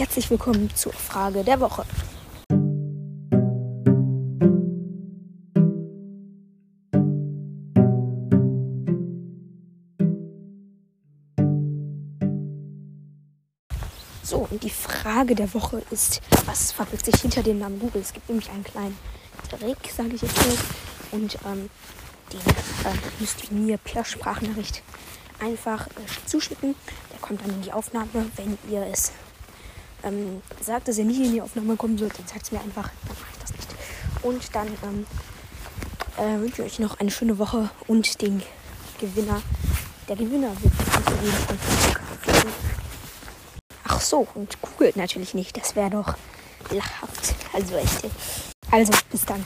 herzlich willkommen zur Frage der Woche. So, und die Frage der Woche ist, was verbirgt sich hinter dem Namen Google? Es gibt nämlich einen kleinen Trick, sage ich jetzt mal. Und ähm, den äh, müsst ihr mir per Sprachnachricht einfach äh, zuschicken. Der kommt dann in die Aufnahme. Wenn ihr es ähm, sagt, dass er nicht in die Aufnahme kommen soll, dann sagt es mir einfach, dann mache ich das nicht. Und dann ähm, äh, wünsche ich euch noch eine schöne Woche und den Gewinner. Der Gewinner wird fliegen. Ach so, und googelt natürlich nicht. Das wäre doch lachhaft. Also echt. Also, bis dann.